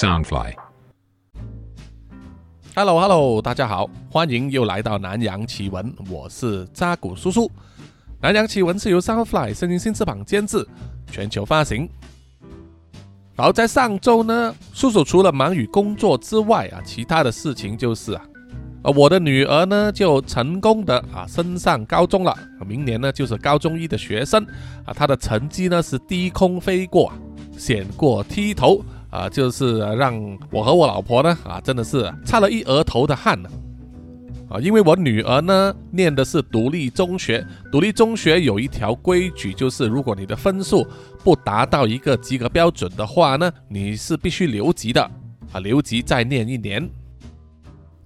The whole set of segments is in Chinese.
Soundfly。Hello Hello，大家好，欢迎又来到南洋奇闻，我是扎古叔叔。南洋奇闻是由 Soundfly 声音新翅膀监制，全球发行。好，在上周呢，叔叔除了忙于工作之外啊，其他的事情就是啊，呃，我的女儿呢就成功的啊升上高中了，明年呢就是高中一的学生啊，她的成绩呢是低空飞过，险过梯头。啊，就是让我和我老婆呢，啊，真的是擦了一额头的汗呢。啊，因为我女儿呢念的是独立中学，独立中学有一条规矩，就是如果你的分数不达到一个及格标准的话呢，你是必须留级的。啊，留级再念一年。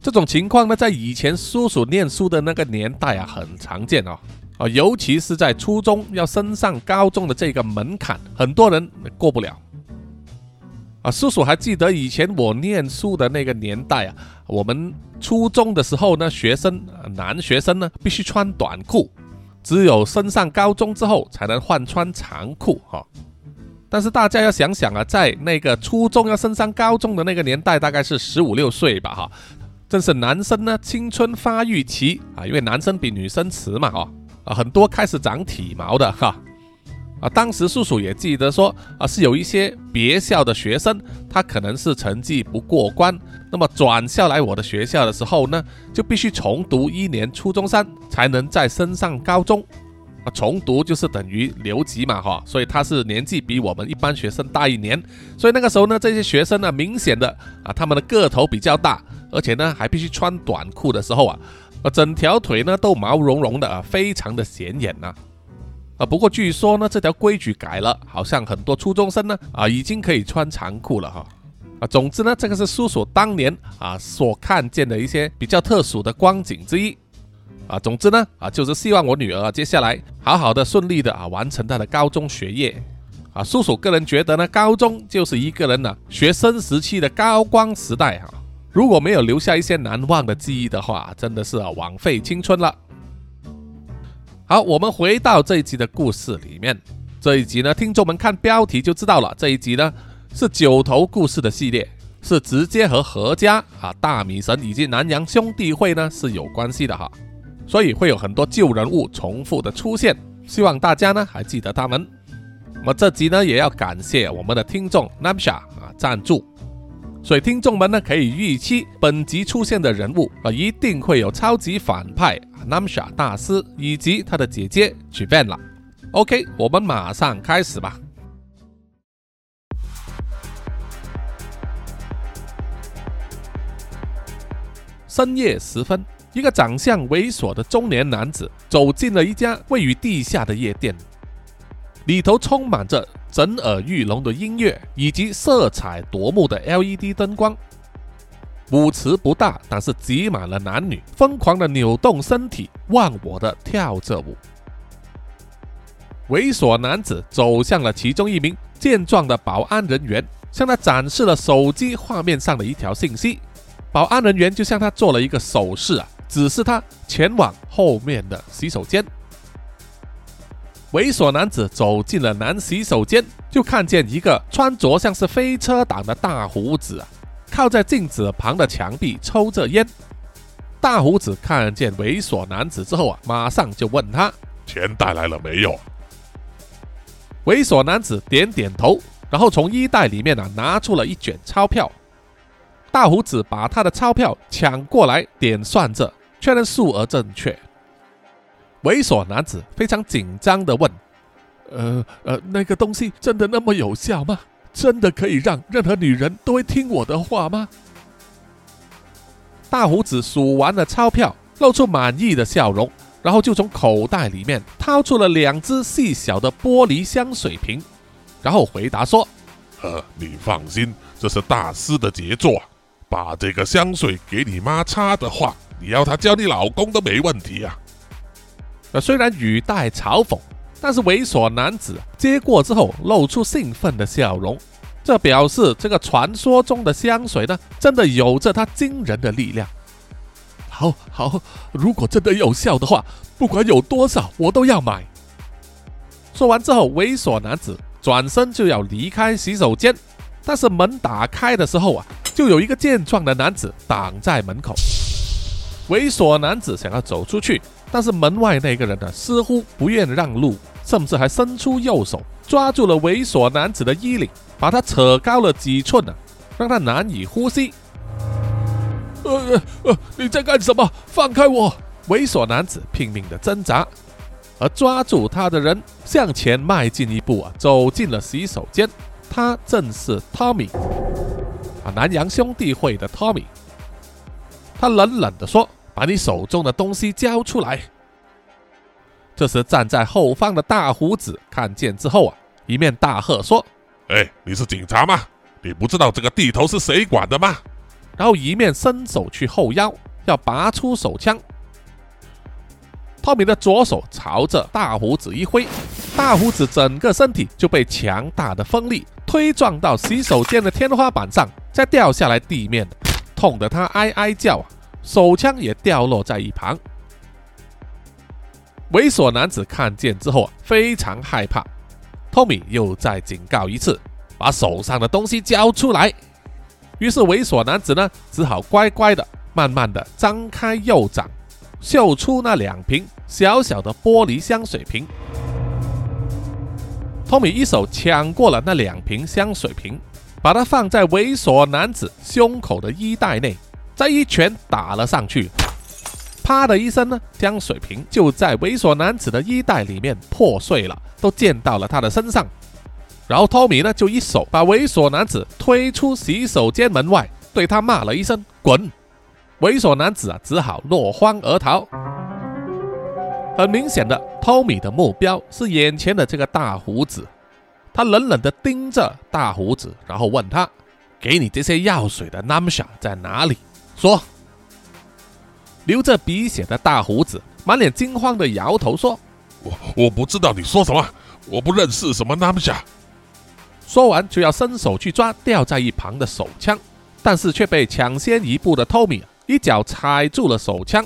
这种情况呢，在以前叔叔念书的那个年代啊，很常见哦。啊，尤其是在初中要升上高中的这个门槛，很多人过不了。啊，叔叔还记得以前我念书的那个年代啊，我们初中的时候呢，学生男学生呢必须穿短裤，只有升上高中之后才能换穿长裤哈。但是大家要想想啊，在那个初中要升上高中的那个年代，大概是十五六岁吧哈，正是男生呢青春发育期啊，因为男生比女生迟嘛哈，啊很多开始长体毛的哈。啊当时叔叔也记得说，啊，是有一些别校的学生，他可能是成绩不过关，那么转校来我的学校的时候呢，就必须重读一年初中三，才能再升上高中。啊，重读就是等于留级嘛，哈，所以他是年纪比我们一般学生大一年，所以那个时候呢，这些学生呢，明显的啊，他们的个头比较大，而且呢，还必须穿短裤的时候啊，啊，整条腿呢都毛茸茸的啊，非常的显眼呐。啊不过据说呢，这条规矩改了，好像很多初中生呢啊，已经可以穿长裤了哈。啊，总之呢，这个是叔叔当年啊所看见的一些比较特殊的光景之一。啊，总之呢啊，就是希望我女儿接下来好好的、顺利的啊完成她的高中学业。啊，叔叔个人觉得呢，高中就是一个人呢学生时期的高光时代哈。如果没有留下一些难忘的记忆的话，真的是枉费青春了。好，我们回到这一集的故事里面。这一集呢，听众们看标题就知道了。这一集呢是九头故事的系列，是直接和何家啊、大米神以及南洋兄弟会呢是有关系的哈，所以会有很多旧人物重复的出现。希望大家呢还记得他们。那么这集呢也要感谢我们的听众 Namsha 啊赞助，所以听众们呢可以预期本集出现的人物啊一定会有超级反派。Namsha 大师以及他的姐姐 Jivan 了。OK，我们马上开始吧。深夜时分，一个长相猥琐的中年男子走进了一家位于地下的夜店，里头充满着震耳欲聋的音乐以及色彩夺目的 LED 灯光。舞池不大，但是挤满了男女，疯狂的扭动身体，忘我的跳着舞。猥琐男子走向了其中一名健壮的保安人员，向他展示了手机画面上的一条信息。保安人员就向他做了一个手势啊，指示他前往后面的洗手间。猥琐男子走进了男洗手间，就看见一个穿着像是飞车党的大胡子啊。靠在镜子旁的墙壁抽着烟，大胡子看见猥琐男子之后啊，马上就问他：“钱带来了没有？”猥琐男子点点头，然后从衣袋里面啊拿出了一卷钞票。大胡子把他的钞票抢过来点算着，确认数额正确。猥琐男子非常紧张的问：“呃呃，那个东西真的那么有效吗？”真的可以让任何女人都会听我的话吗？大胡子数完了钞票，露出满意的笑容，然后就从口袋里面掏出了两只细小的玻璃香水瓶，然后回答说：“呃，你放心，这是大师的杰作，把这个香水给你妈擦的话，你要她教你老公都没问题啊。”虽然语带嘲讽。但是猥琐男子接过之后，露出兴奋的笑容，这表示这个传说中的香水呢，真的有着它惊人的力量。好好，如果真的有效的话，不管有多少，我都要买。说完之后，猥琐男子转身就要离开洗手间，但是门打开的时候啊，就有一个健壮的男子挡在门口。猥琐男子想要走出去，但是门外那个人呢，似乎不愿让路，甚至还伸出右手抓住了猥琐男子的衣领，把他扯高了几寸呢，让他难以呼吸。呃呃，你在干什么？放开我！猥琐男子拼命的挣扎，而抓住他的人向前迈进一步啊，走进了洗手间。他正是 Tommy 啊，南洋兄弟会的 Tommy。他冷冷的说：“把你手中的东西交出来。”这时，站在后方的大胡子看见之后啊，一面大喝说：“哎，你是警察吗？你不知道这个地头是谁管的吗？”然后一面伸手去后腰，要拔出手枪。汤米的左手朝着大胡子一挥，大胡子整个身体就被强大的风力推撞到洗手间的天花板上，再掉下来地面，痛得他哀哀叫，手枪也掉落在一旁。猥琐男子看见之后啊，非常害怕。托米又再警告一次，把手上的东西交出来。于是猥琐男子呢，只好乖乖的、慢慢的张开右掌。秀出那两瓶小小的玻璃香水瓶，托米一手抢过了那两瓶香水瓶，把它放在猥琐男子胸口的衣袋内，再一拳打了上去。啪的一声呢，将水瓶就在猥琐男子的衣袋里面破碎了，都溅到了他的身上。然后托米呢，就一手把猥琐男子推出洗手间门外，对他骂了一声“滚”。猥琐男子啊，只好落荒而逃。很明显的，托米的目标是眼前的这个大胡子。他冷冷地盯着大胡子，然后问他：“给你这些药水的 Namsa 在哪里？”说。流着鼻血的大胡子满脸惊慌的摇头说：“我我不知道你说什么，我不认识什么 Namsha。”说完就要伸手去抓掉在一旁的手枪，但是却被抢先一步的托米。一脚踩住了手枪，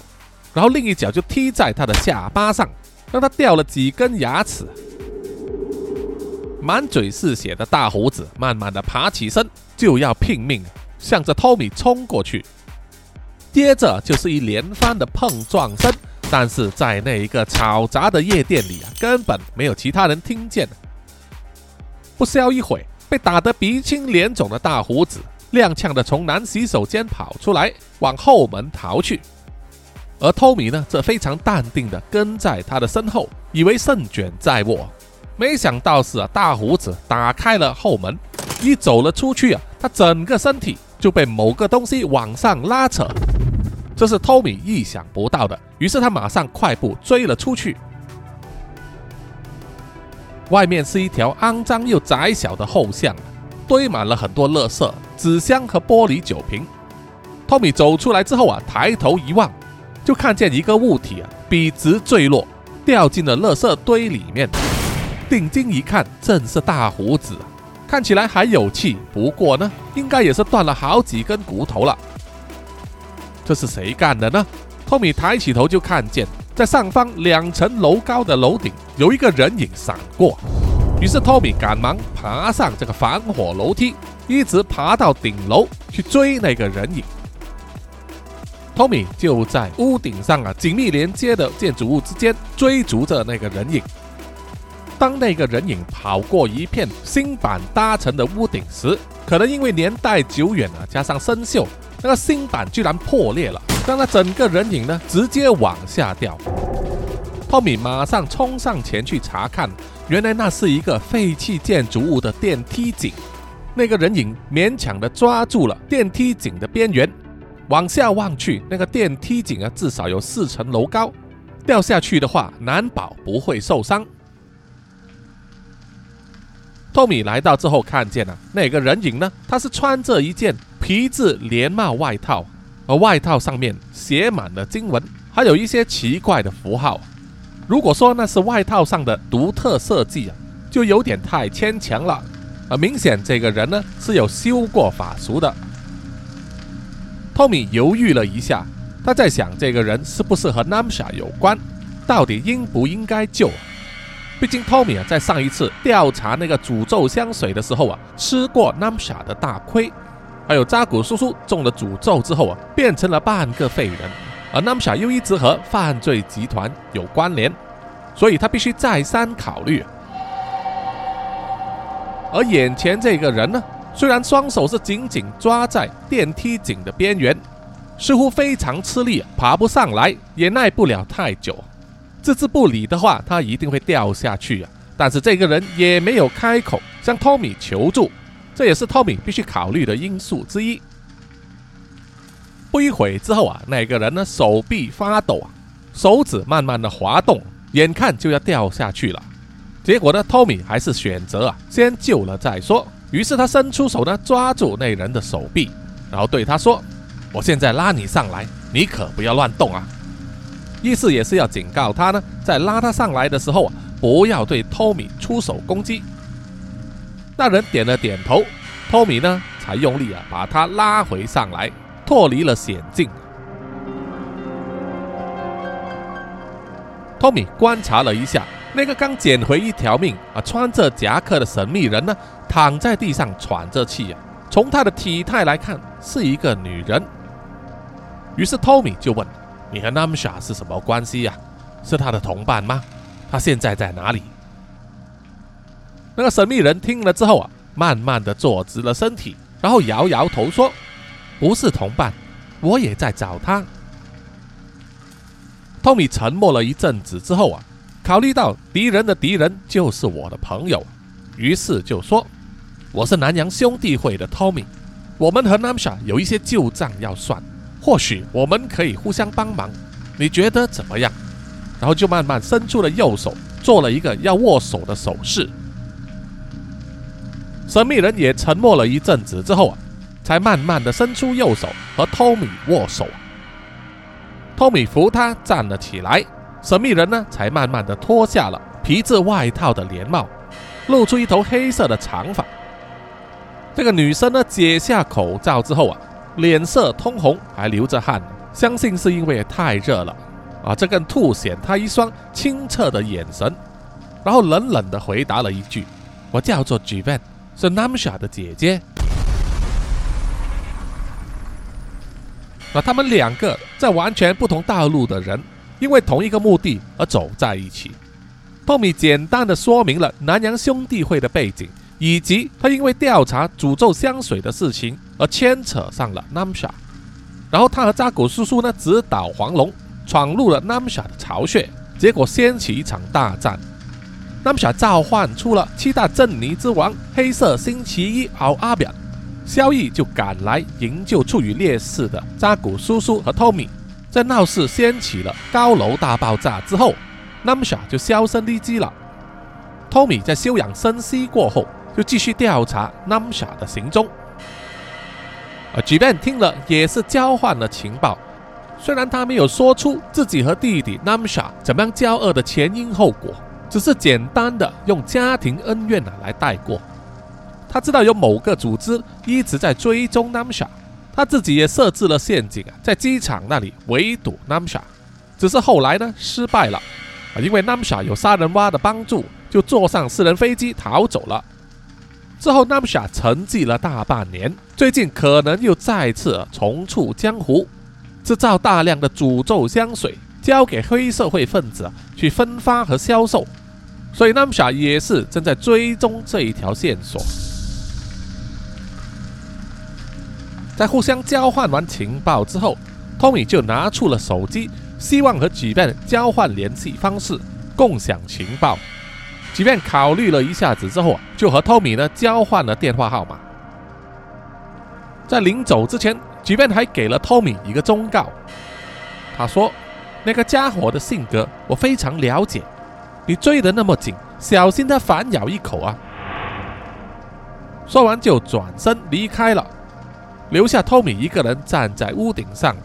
然后另一脚就踢在他的下巴上，让他掉了几根牙齿。满嘴是血的大胡子慢慢的爬起身，就要拼命向着托米冲过去。接着就是一连番的碰撞声，但是在那一个嘈杂的夜店里啊，根本没有其他人听见。不消一会，被打得鼻青脸肿的大胡子。踉跄的从男洗手间跑出来，往后门逃去，而托米呢，则非常淡定地跟在他的身后，以为胜券在握。没想到是啊，大胡子打开了后门，一走了出去啊，他整个身体就被某个东西往上拉扯，这是托米意想不到的。于是他马上快步追了出去。外面是一条肮脏又窄小的后巷。堆满了很多垃圾、纸箱和玻璃酒瓶。托米走出来之后啊，抬头一望，就看见一个物体啊，笔直坠落，掉进了垃圾堆里面。定睛一看，正是大胡子，看起来还有气，不过呢，应该也是断了好几根骨头了。这是谁干的呢？托米抬起头就看见，在上方两层楼高的楼顶有一个人影闪过。于是托米赶忙爬上这个防火楼梯，一直爬到顶楼去追那个人影。托米就在屋顶上啊，紧密连接的建筑物之间追逐着那个人影。当那个人影跑过一片新板搭成的屋顶时，可能因为年代久远啊，加上生锈，那个新板居然破裂了，让那整个人影呢直接往下掉。托米马上冲上前去查看。原来那是一个废弃建筑物的电梯井，那个人影勉强地抓住了电梯井的边缘，往下望去，那个电梯井啊至少有四层楼高，掉下去的话难保不会受伤。托米来到之后，看见了那个人影呢，他是穿着一件皮质连帽外套，而外套上面写满了经文，还有一些奇怪的符号。如果说那是外套上的独特设计啊，就有点太牵强了。啊，明显这个人呢是有修过法术的。托米犹豫了一下，他在想这个人是不是和 Namsa 有关，到底应不应该救？毕竟 Tommy 啊，在上一次调查那个诅咒香水的时候啊，吃过 Namsha 的大亏，还有扎古叔叔中了诅咒之后啊，变成了半个废人，而 Namsha 又一直和犯罪集团有关联，所以他必须再三考虑。而眼前这个人呢，虽然双手是紧紧抓在电梯井的边缘，似乎非常吃力，爬不上来，也耐不了太久。置之不理的话，他一定会掉下去啊！但是这个人也没有开口向托米求助，这也是托米必须考虑的因素之一。不一会之后啊，那个人呢手臂发抖啊，手指慢慢的滑动，眼看就要掉下去了。结果呢，托米还是选择啊先救了再说。于是他伸出手呢抓住那人的手臂，然后对他说：“我现在拉你上来，你可不要乱动啊。”意思也是要警告他呢，在拉他上来的时候啊，不要对托米出手攻击。那人点了点头，托米呢才用力啊把他拉回上来，脱离了险境。托米观察了一下那个刚捡回一条命啊，穿着夹克的神秘人呢，躺在地上喘着气啊，从他的体态来看是一个女人。于是托米就问。你和 Namsha 是什么关系呀？是他的同伴吗？他现在在哪里？那个神秘人听了之后啊，慢慢的坐直了身体，然后摇摇头说：“不是同伴，我也在找他。”托米沉默了一阵子之后啊，考虑到敌人的敌人就是我的朋友，于是就说：“我是南洋兄弟会的托米，我们和 Namsha 有一些旧账要算。”或许我们可以互相帮忙，你觉得怎么样？然后就慢慢伸出了右手，做了一个要握手的手势。神秘人也沉默了一阵子之后啊，才慢慢的伸出右手和托米握手。托米扶他站了起来，神秘人呢才慢慢的脱下了皮质外套的连帽，露出一头黑色的长发。这个女生呢解下口罩之后啊。脸色通红，还流着汗，相信是因为太热了啊！这更凸显他一双清澈的眼神。然后冷冷地回答了一句：“我叫做 Jivan，是 Namsha 的姐姐。”那他们两个在完全不同道路的人，因为同一个目的而走在一起。托米简单的说明了南洋兄弟会的背景。以及他因为调查诅咒香水的事情而牵扯上了 Namsha，然后他和扎古叔叔呢直捣黄龙，闯入了 Namsha 的巢穴，结果掀起一场大战。Namsha 召唤出了七大镇尼之王黑色星期一奥阿表，萧逸就赶来营救处于劣势的扎古叔叔和 Tommy。在闹市掀起了高楼大爆炸之后，Namsha 就销声匿迹了。Tommy 在休养生息过后。就继续调查 Namsha 的行踪。而 j a n 听了也是交换了情报，虽然他没有说出自己和弟弟 Namsha 怎么样交恶的前因后果，只是简单的用家庭恩怨啊来带过。他知道有某个组织一直在追踪 Namsha，他自己也设置了陷阱啊，在机场那里围堵 Namsha，只是后来呢失败了啊，因为 Namsha 有杀人蛙的帮助，就坐上私人飞机逃走了。之后，Namsha 沉寂了大半年，最近可能又再次重出江湖，制造大量的诅咒香水，交给黑社会分子去分发和销售。所以，Namsha 也是正在追踪这一条线索。在互相交换完情报之后，Tommy 就拿出了手机，希望和举办交换联系方式，共享情报。即便考虑了一下子之后啊，就和托米呢交换了电话号码。在临走之前，即便还给了托米一个忠告。他说：“那个家伙的性格我非常了解，你追得那么紧，小心他反咬一口啊。”说完就转身离开了，留下托米一个人站在屋顶上，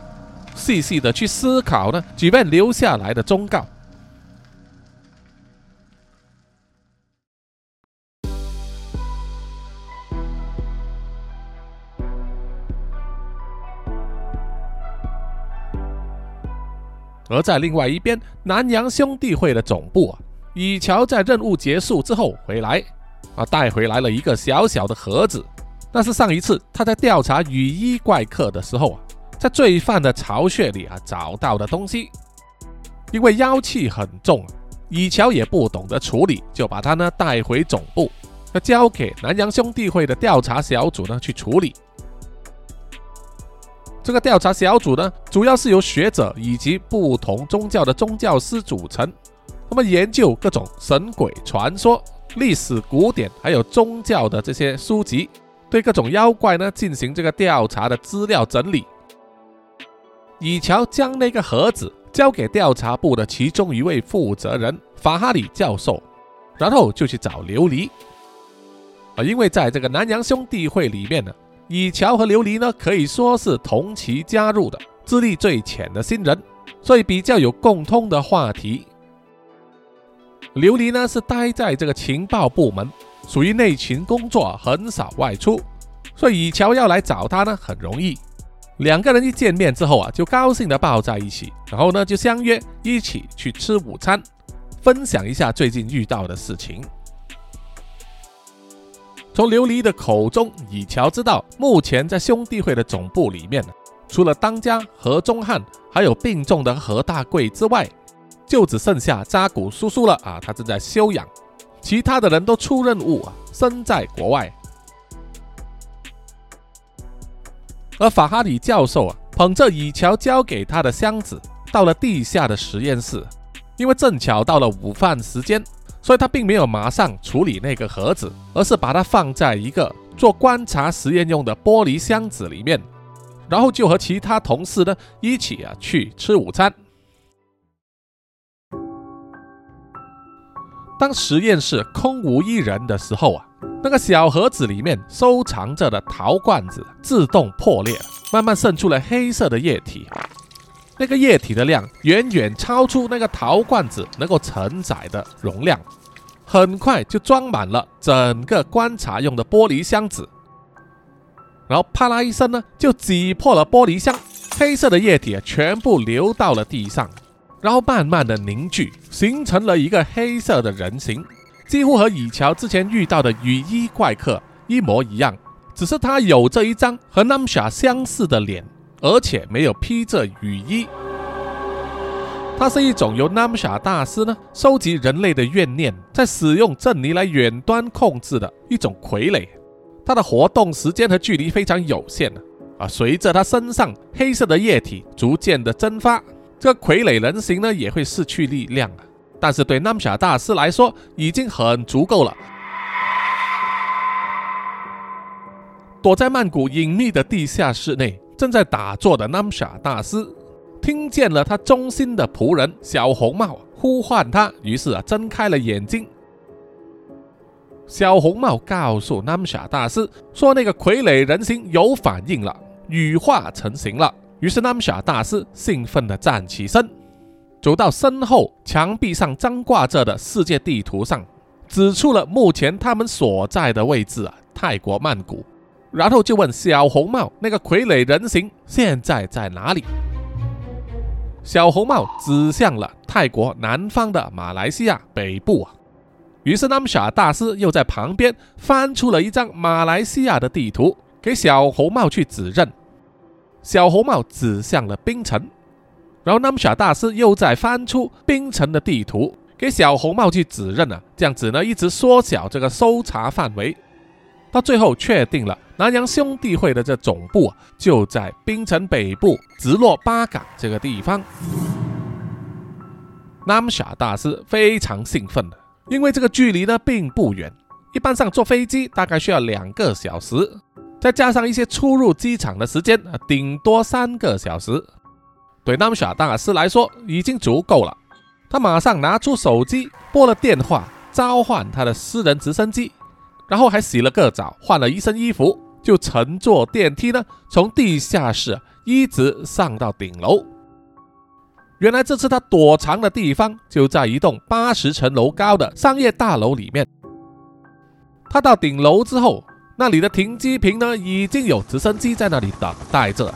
细细的去思考呢，即便留下来的忠告。而在另外一边，南洋兄弟会的总部啊，以乔在任务结束之后回来，啊，带回来了一个小小的盒子，那是上一次他在调查雨衣怪客的时候啊，在罪犯的巢穴里啊找到的东西。因为妖气很重，以乔也不懂得处理，就把他呢带回总部，要交给南洋兄弟会的调查小组呢去处理。这个调查小组呢，主要是由学者以及不同宗教的宗教师组成。那么研究各种神鬼传说、历史古典，还有宗教的这些书籍，对各种妖怪呢进行这个调查的资料整理。以乔将那个盒子交给调查部的其中一位负责人法哈里教授，然后就去找琉璃。啊，因为在这个南洋兄弟会里面呢。以乔和琉璃呢，可以说是同期加入的，资历最浅的新人，所以比较有共通的话题。琉璃呢是待在这个情报部门，属于内勤工作，很少外出，所以以乔要来找他呢很容易。两个人一见面之后啊，就高兴的抱在一起，然后呢就相约一起去吃午餐，分享一下最近遇到的事情。从琉璃的口中，以乔知道，目前在兄弟会的总部里面，除了当家何忠汉，还有病重的何大贵之外，就只剩下扎古叔叔了啊！他正在休养，其他的人都出任务啊，身在国外。而法哈里教授啊，捧着以乔交给他的箱子，到了地下的实验室，因为正巧到了午饭时间。所以他并没有马上处理那个盒子，而是把它放在一个做观察实验用的玻璃箱子里面，然后就和其他同事呢一起啊去吃午餐。当实验室空无一人的时候啊，那个小盒子里面收藏着的陶罐子自动破裂，慢慢渗出了黑色的液体。那个液体的量远远超出那个陶罐子能够承载的容量，很快就装满了整个观察用的玻璃箱子。然后啪啦一声呢，就挤破了玻璃箱，黑色的液体全部流到了地上，然后慢慢的凝聚，形成了一个黑色的人形，几乎和以乔之前遇到的雨衣怪客一模一样，只是他有着一张和 Namsha 相似的脸。而且没有披着雨衣，它是一种由 Namsha 大师呢收集人类的怨念，在使用阵泥来远端控制的一种傀儡。它的活动时间和距离非常有限啊！随着它身上黑色的液体逐渐的蒸发，这个傀儡人形呢也会失去力量啊。但是对 Namsha 大师来说已经很足够了。躲在曼谷隐秘的地下室内。正在打坐的 Namsha 大师听见了他忠心的仆人小红帽呼唤他，于是啊睁开了眼睛。小红帽告诉 Namsha 大师说：“那个傀儡人形有反应了，羽化成型了。”于是 Namsha 大师兴奋地站起身，走到身后墙壁上张挂着的世界地图上，指出了目前他们所在的位置啊，泰国曼谷。然后就问小红帽：“那个傀儡人形现在在哪里？”小红帽指向了泰国南方的马来西亚北部啊。于是 Namsha 大师又在旁边翻出了一张马来西亚的地图，给小红帽去指认。小红帽指向了槟城，然后 Namsha 大师又再翻出槟城的地图，给小红帽去指认啊。这样子呢，一直缩小这个搜查范围。到最后确定了南洋兄弟会的这总部啊，就在槟城北部直落巴港这个地方。Namsha 大师非常兴奋的，因为这个距离呢并不远，一般上坐飞机大概需要两个小时，再加上一些出入机场的时间啊，顶多三个小时，对 Namsha 大师来说已经足够了。他马上拿出手机拨了电话，召唤他的私人直升机。然后还洗了个澡，换了一身衣服，就乘坐电梯呢，从地下室一直上到顶楼。原来这次他躲藏的地方就在一栋八十层楼高的商业大楼里面。他到顶楼之后，那里的停机坪呢已经有直升机在那里等待着。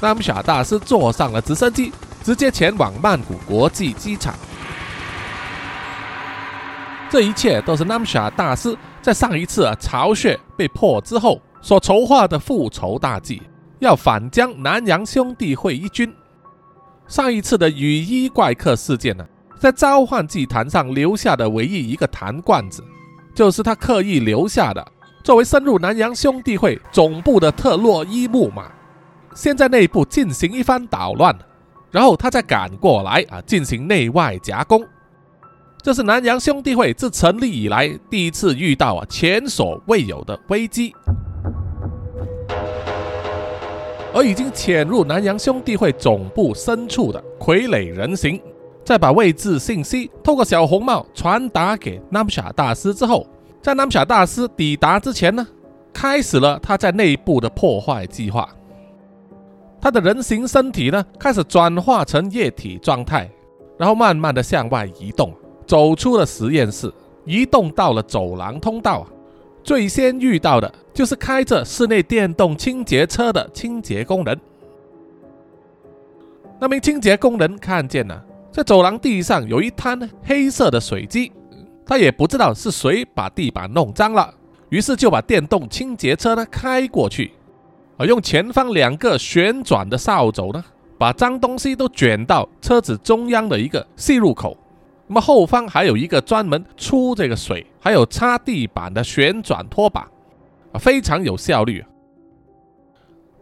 那么小大师坐上了直升机，直接前往曼谷国际机场。这一切都是 Namsha 大师在上一次啊巢穴被破之后所筹划的复仇大计，要反将南洋兄弟会一军。上一次的雨衣怪客事件呢，在召唤祭坛上留下的唯一一个坛罐子，就是他刻意留下的，作为深入南洋兄弟会总部的特洛伊木马。先在内部进行一番捣乱，然后他再赶过来啊，进行内外夹攻。这是南洋兄弟会自成立以来第一次遇到啊前所未有的危机。而已经潜入南洋兄弟会总部深处的傀儡人形，在把位置信息透过小红帽传达给南姆夏大师之后，在南姆夏大师抵达之前呢，开始了他在内部的破坏计划。他的人形身体呢，开始转化成液体状态，然后慢慢的向外移动，走出了实验室，移动到了走廊通道。最先遇到的就是开着室内电动清洁车的清洁工人。那名清洁工人看见了，在走廊地上有一滩黑色的水迹，他也不知道是谁把地板弄脏了，于是就把电动清洁车呢开过去。而用前方两个旋转的扫帚呢，把脏东西都卷到车子中央的一个吸入口。那么后方还有一个专门出这个水，还有擦地板的旋转拖把，啊，非常有效率啊。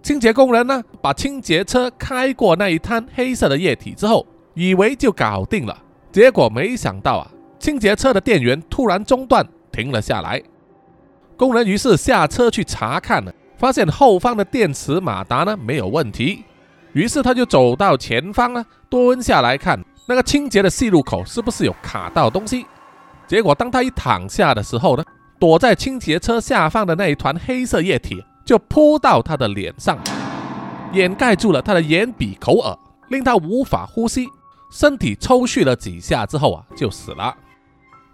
清洁工人呢，把清洁车开过那一滩黑色的液体之后，以为就搞定了，结果没想到啊，清洁车的电源突然中断，停了下来。工人于是下车去查看了。发现后方的电池马达呢没有问题，于是他就走到前方呢，蹲下来看那个清洁的吸入口是不是有卡到东西。结果当他一躺下的时候呢，躲在清洁车下方的那一团黑色液体就扑到他的脸上，掩盖住了他的眼、鼻、口、耳，令他无法呼吸，身体抽搐了几下之后啊就死了。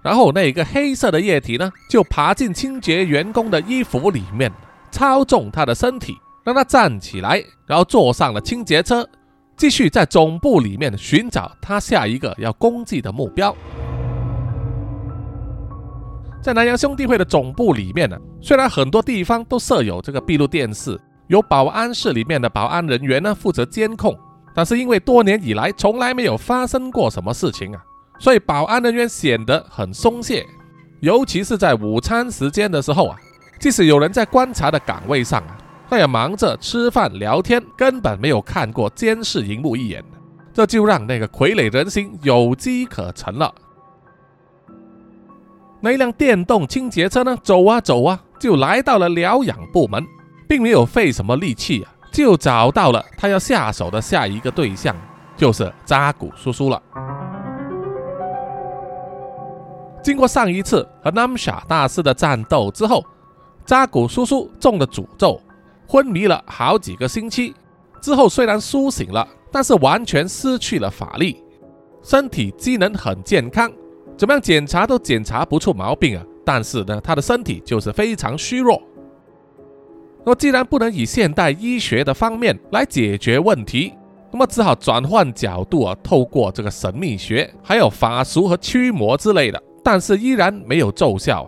然后那个黑色的液体呢就爬进清洁员工的衣服里面。操纵他的身体，让他站起来，然后坐上了清洁车，继续在总部里面寻找他下一个要攻击的目标。在南洋兄弟会的总部里面呢，虽然很多地方都设有这个闭路电视，由保安室里面的保安人员呢负责监控，但是因为多年以来从来没有发生过什么事情啊，所以保安人员显得很松懈，尤其是在午餐时间的时候啊。即使有人在观察的岗位上啊，那也忙着吃饭聊天，根本没有看过监视荧幕一眼，这就让那个傀儡人形有机可乘了。那一辆电动清洁车呢，走啊走啊，就来到了疗养部门，并没有费什么力气啊，就找到了他要下手的下一个对象，就是扎古叔叔了。经过上一次和 Namsha 大师的战斗之后。扎古叔叔中了诅咒，昏迷了好几个星期。之后虽然苏醒了，但是完全失去了法力，身体机能很健康，怎么样检查都检查不出毛病啊。但是呢，他的身体就是非常虚弱。那么既然不能以现代医学的方面来解决问题，那么只好转换角度啊，透过这个神秘学，还有法术和驱魔之类的，但是依然没有奏效。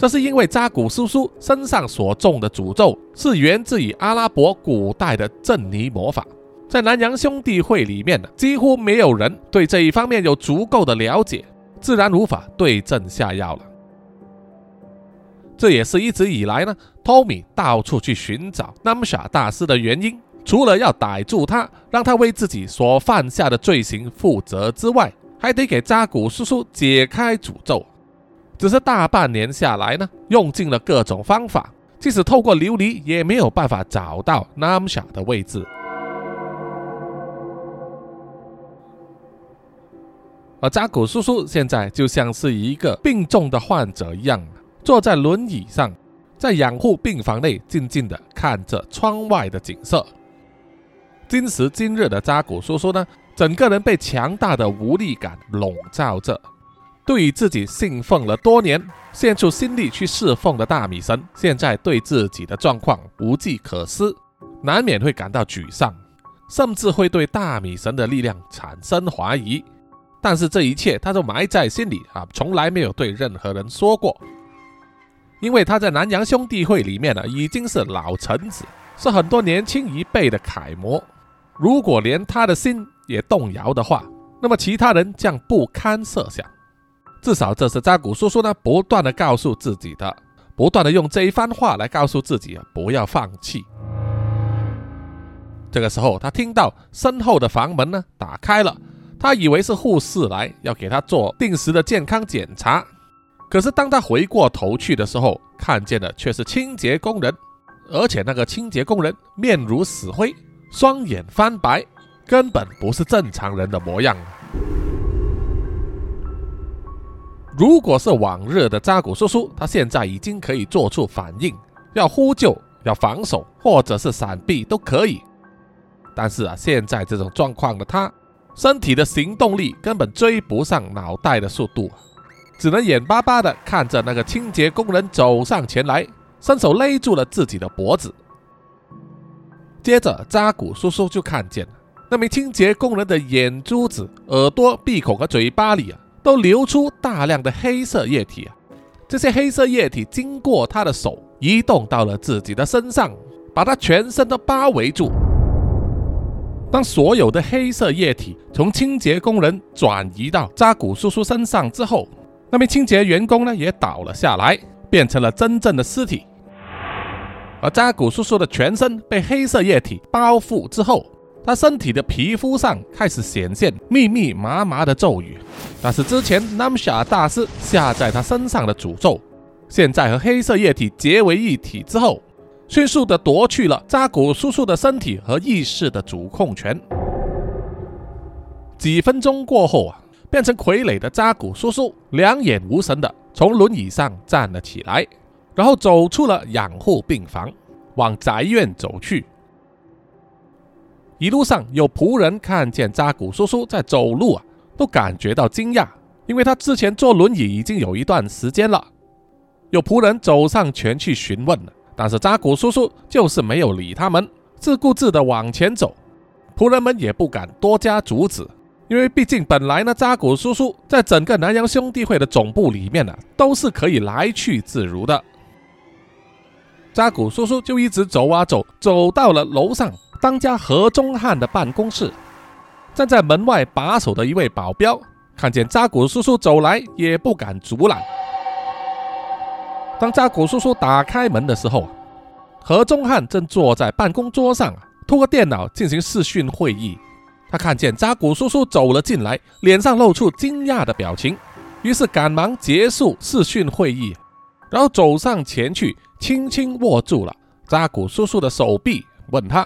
这是因为扎古叔叔身上所中的诅咒是源自于阿拉伯古代的镇尼魔法，在南洋兄弟会里面呢，几乎没有人对这一方面有足够的了解，自然无法对症下药了。这也是一直以来呢，托米到处去寻找南姆夏大师的原因，除了要逮住他，让他为自己所犯下的罪行负责之外，还得给扎古叔叔解开诅咒。只是大半年下来呢，用尽了各种方法，即使透过琉璃也没有办法找到 Namsha 的位置。而扎古叔叔现在就像是一个病重的患者一样，坐在轮椅上，在养护病房内静静的看着窗外的景色。今时今日的扎古叔叔呢，整个人被强大的无力感笼罩着。对于自己信奉了多年、献出心力去侍奉的大米神，现在对自己的状况无计可施，难免会感到沮丧，甚至会对大米神的力量产生怀疑。但是这一切他都埋在心里啊，从来没有对任何人说过。因为他在南洋兄弟会里面呢，已经是老臣子，是很多年轻一辈的楷模。如果连他的心也动摇的话，那么其他人将不堪设想。至少这是扎古叔叔呢不断的告诉自己的，不断的用这一番话来告诉自己啊，不要放弃。这个时候，他听到身后的房门呢打开了，他以为是护士来要给他做定时的健康检查，可是当他回过头去的时候，看见的却是清洁工人，而且那个清洁工人面如死灰，双眼翻白，根本不是正常人的模样。如果是往日的扎古叔叔，他现在已经可以做出反应，要呼救、要防守，或者是闪避都可以。但是啊，现在这种状况的他，身体的行动力根本追不上脑袋的速度，只能眼巴巴的看着那个清洁工人走上前来，伸手勒住了自己的脖子。接着，扎古叔叔就看见那名清洁工人的眼珠子、耳朵、鼻孔和嘴巴里啊，都流出大量的黑色液体啊。这些黑色液体经过他的手，移动到了自己的身上，把他全身都包围住。当所有的黑色液体从清洁工人转移到扎古叔叔身上之后，那名清洁员工呢也倒了下来，变成了真正的尸体。而扎古叔叔的全身被黑色液体包覆之后，他身体的皮肤上开始显现密密麻麻的咒语，那是之前南夏大师下在他身上的诅咒，现在和黑色液体结为一体之后。迅速地夺去了扎古叔叔的身体和意识的主控权。几分钟过后啊，变成傀儡的扎古叔叔两眼无神地从轮椅上站了起来，然后走出了养护病房，往宅院走去。一路上有仆人看见扎古叔叔在走路啊，都感觉到惊讶，因为他之前坐轮椅已经有一段时间了。有仆人走上前去询问。但是扎古叔叔就是没有理他们，自顾自地往前走，仆人们也不敢多加阻止，因为毕竟本来呢，扎古叔叔在整个南洋兄弟会的总部里面呢，都是可以来去自如的。扎古叔叔就一直走啊走，走到了楼上当家何中汉的办公室，站在门外把守的一位保镖看见扎古叔叔走来，也不敢阻拦。当扎古叔叔打开门的时候，何中汉正坐在办公桌上，通过电脑进行视讯会议。他看见扎古叔叔走了进来，脸上露出惊讶的表情，于是赶忙结束视讯会议，然后走上前去，轻轻握住了扎古叔叔的手臂，问他：“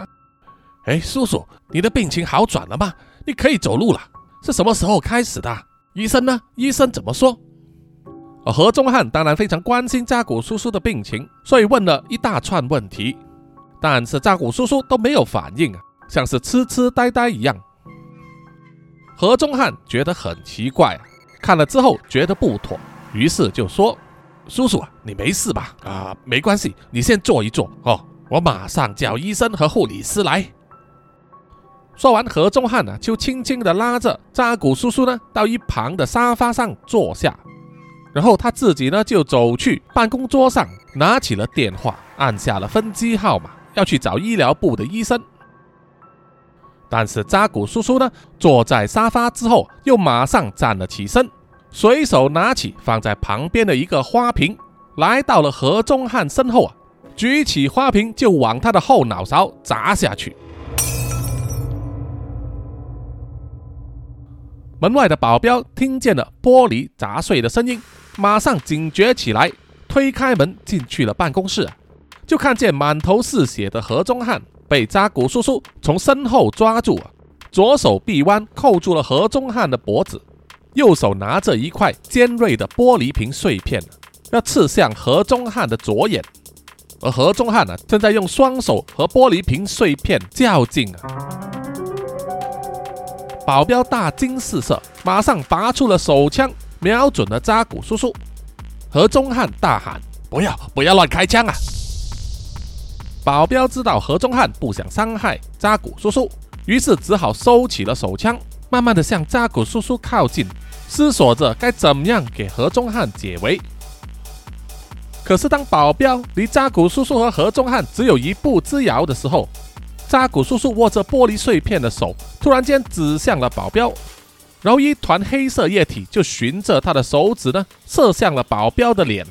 哎，叔叔，你的病情好转了吗？你可以走路了？是什么时候开始的？医生呢？医生怎么说？”而何中汉当然非常关心扎古叔叔的病情，所以问了一大串问题，但是扎古叔叔都没有反应啊，像是痴痴呆呆一样。何中汉觉得很奇怪啊，看了之后觉得不妥，于是就说：“叔叔啊，你没事吧？啊，没关系，你先坐一坐哦，我马上叫医生和护理师来。”说完，何中汉呢就轻轻地拉着扎古叔叔呢到一旁的沙发上坐下。然后他自己呢，就走去办公桌上，拿起了电话，按下了分机号码，要去找医疗部的医生。但是扎古叔叔呢，坐在沙发之后，又马上站了起身，随手拿起放在旁边的一个花瓶，来到了何中汉身后啊，举起花瓶就往他的后脑勺砸下去。门外的保镖听见了玻璃砸碎的声音。马上警觉起来，推开门进去了办公室，就看见满头是血的何中汉被扎古叔叔从身后抓住，左手臂弯扣住了何中汉的脖子，右手拿着一块尖锐的玻璃瓶碎片，要刺向何中汉的左眼，而何中汉呢，正在用双手和玻璃瓶碎片较劲啊！保镖大惊失色，马上拔出了手枪。瞄准了扎古叔叔，何中汉大喊：“不要，不要乱开枪啊！”保镖知道何中汉不想伤害扎古叔叔，于是只好收起了手枪，慢慢的向扎古叔叔靠近，思索着该怎么样给何中汉解围。可是当保镖离扎古叔叔和何中汉只有一步之遥的时候，扎古叔叔握着玻璃碎片的手突然间指向了保镖，然后一团黑色液体就循着他的手指呢射向了保镖的脸。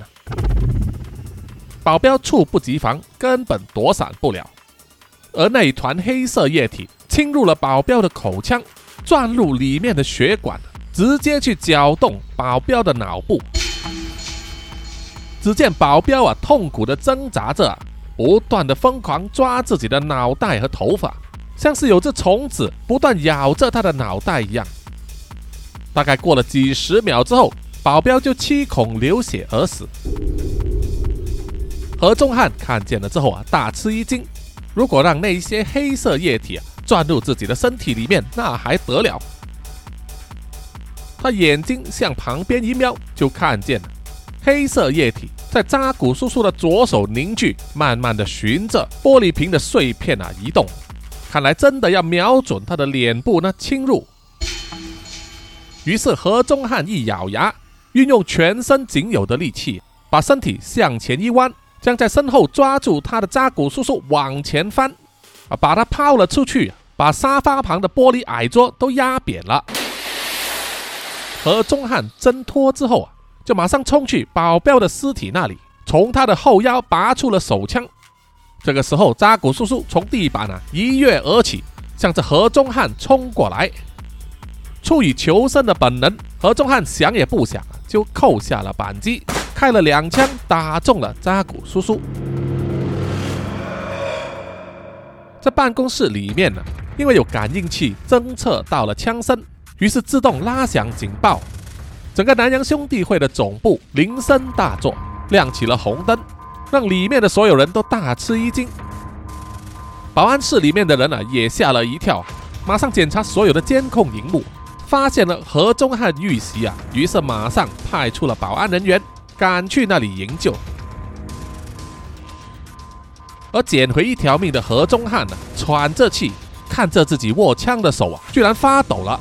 保镖猝不及防，根本躲闪不了，而那一团黑色液体侵入了保镖的口腔，钻入里面的血管，直接去搅动保镖的脑部。只见保镖啊，痛苦的挣扎着，不断的疯狂抓自己的脑袋和头发，像是有只虫子不断咬着他的脑袋一样。大概过了几十秒之后，保镖就七孔流血而死。何中汉看见了之后啊，大吃一惊。如果让那些黑色液体啊钻入自己的身体里面，那还得了？他眼睛向旁边一瞄，就看见了黑色液体在扎古叔叔的左手凝聚，慢慢的循着玻璃瓶的碎片啊移动。看来真的要瞄准他的脸部呢侵入。于是何中汉一咬牙，运用全身仅有的力气，把身体向前一弯。将在身后抓住他的扎古叔叔往前翻，啊，把他抛了出去，把沙发旁的玻璃矮桌都压扁了。何中汉挣脱之后啊，就马上冲去保镖的尸体那里，从他的后腰拔出了手枪。这个时候，扎古叔叔从地板啊一跃而起，向着何中汉冲过来。出于求生的本能，何中汉想也不想就扣下了扳机。开了两枪，打中了扎古叔叔。在办公室里面呢，因为有感应器侦测到了枪声，于是自动拉响警报。整个南洋兄弟会的总部铃声大作，亮起了红灯，让里面的所有人都大吃一惊。保安室里面的人呢，也吓了一跳，马上检查所有的监控荧幕，发现了何中汉遇袭啊，于是马上派出了保安人员。赶去那里营救，而捡回一条命的何中汉呢，喘着气看着自己握枪的手啊，居然发抖了。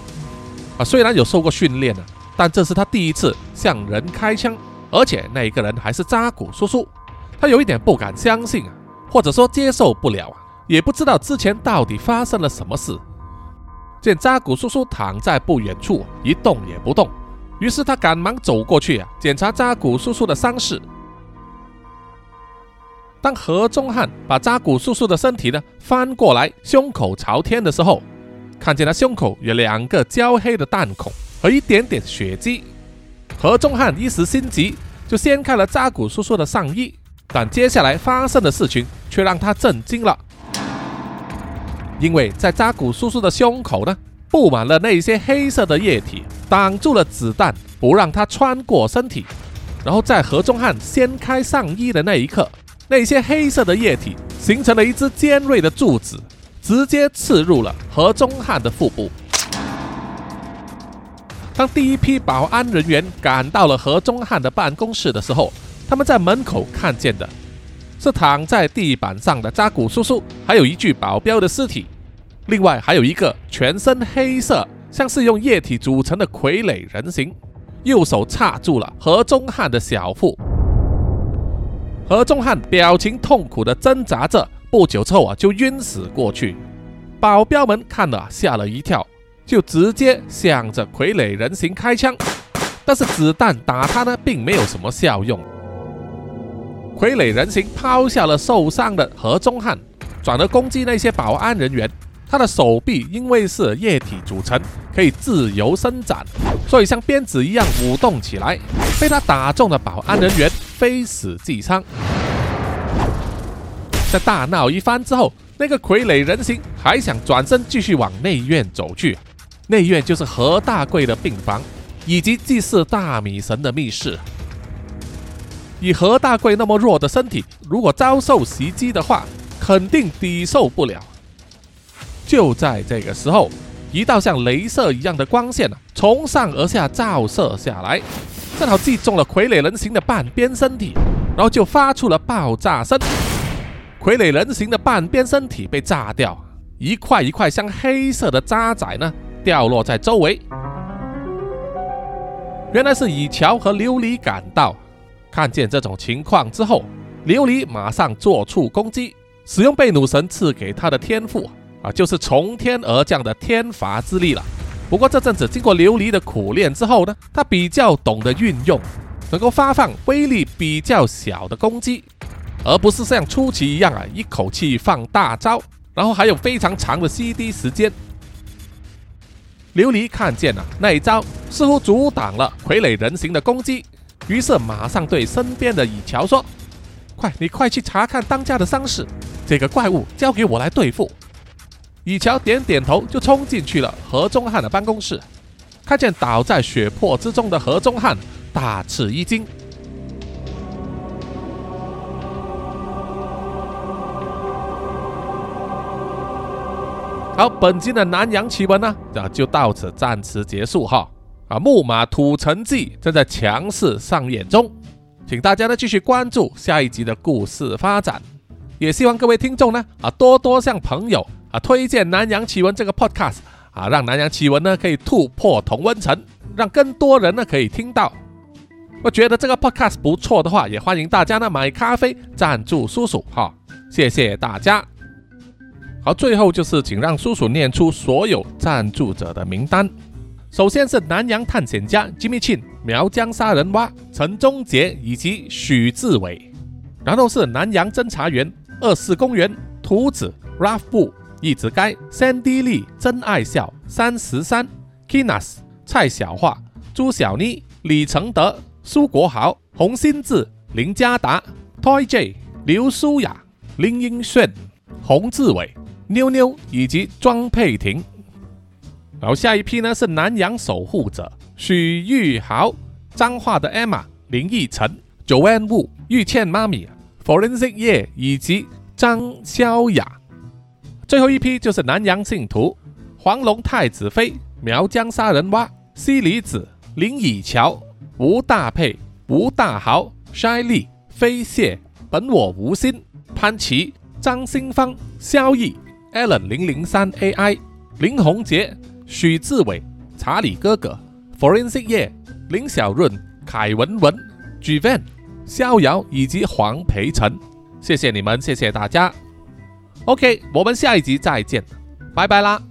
啊，虽然有受过训练呢，但这是他第一次向人开枪，而且那一个人还是扎古叔叔，他有一点不敢相信啊，或者说接受不了啊，也不知道之前到底发生了什么事。见扎古叔叔躺在不远处一动也不动。于是他赶忙走过去啊，检查扎古叔叔的伤势。当何中汉把扎古叔叔的身体呢翻过来，胸口朝天的时候，看见他胸口有两个焦黑的弹孔和一点点血迹。何中汉一时心急，就掀开了扎古叔叔的上衣。但接下来发生的事情却让他震惊了，因为在扎古叔叔的胸口呢，布满了那些黑色的液体。挡住了子弹，不让他穿过身体。然后在何中汉掀开上衣的那一刻，那些黑色的液体形成了一支尖锐的柱子，直接刺入了何中汉的腹部。当第一批保安人员赶到了何中汉的办公室的时候，他们在门口看见的是躺在地板上的扎古叔叔，还有一具保镖的尸体，另外还有一个全身黑色。像是用液体组成的傀儡人形，右手插住了何中汉的小腹。何中汉表情痛苦的挣扎着，不久之后啊就晕死过去。保镖们看了吓了一跳，就直接向着傀儡人形开枪，但是子弹打他呢并没有什么效用。傀儡人形抛下了受伤的何中汉，转而攻击那些保安人员。他的手臂因为是液体组成，可以自由伸展，所以像鞭子一样舞动起来。被他打中的保安人员非死即伤。在大闹一番之后，那个傀儡人形还想转身继续往内院走去。内院就是何大贵的病房，以及祭祀大米神的密室。以何大贵那么弱的身体，如果遭受袭击的话，肯定抵受不了。就在这个时候，一道像镭射一样的光线，从上而下照射下来，正好击中了傀儡人形的半边身体，然后就发出了爆炸声。傀儡人形的半边身体被炸掉，一块一块像黑色的渣滓呢，掉落在周围。原来是以乔和琉璃赶到，看见这种情况之后，琉璃马上做出攻击，使用贝努神赐给他的天赋啊，就是从天而降的天罚之力了。不过这阵子经过琉璃的苦练之后呢，他比较懂得运用，能够发放威力比较小的攻击。而不是像初期一样啊，一口气放大招，然后还有非常长的 CD 时间。琉璃看见了那一招似乎阻挡了傀儡人形的攻击，于是马上对身边的蚁乔说：“快，你快去查看当家的伤势，这个怪物交给我来对付。”蚁乔点点头，就冲进去了何中汉的办公室，看见倒在血泊之中的何中汉，大吃一惊。好，本集的南洋奇闻呢，啊，就到此暂时结束哈。啊，木马屠城记正在强势上演中，请大家呢继续关注下一集的故事发展。也希望各位听众呢，啊，多多向朋友啊推荐南洋奇闻这个 podcast，啊，让南洋奇闻呢可以突破同温层，让更多人呢可以听到。我觉得这个 podcast 不错的话，也欢迎大家呢买咖啡赞助叔叔哈，谢谢大家。好，最后就是请让叔叔念出所有赞助者的名单。首先是南洋探险家 Jimmy Chin、苗疆杀人蛙陈忠杰以及许志伟，然后是南洋侦查员二四公园图子 Ralph 布一直该 Sandy Lee 真爱笑三十三 Kinas 蔡小桦朱小妮李承德苏国豪洪新志林家达 Toy J 刘舒雅林英炫洪志伟。妞妞以及庄佩婷，然后下一批呢是南洋守护者许玉豪、彰化的 Emma、林奕晨、Joanne Wu、玉倩妈咪、Forensic 叶以及张潇雅。最后一批就是南洋信徒黄龙太子妃、苗疆杀人蛙、西里子、林以乔、吴大佩、吴大豪、筛利、飞蟹、本我无心、潘琪、张新芳、萧逸。Allen 零零三 AI 林宏杰许志伟查理哥哥 Forensic 叶林小润凯文文 Gvan 逍遥以及黄培成，谢谢你们，谢谢大家。OK，我们下一集再见，拜拜啦。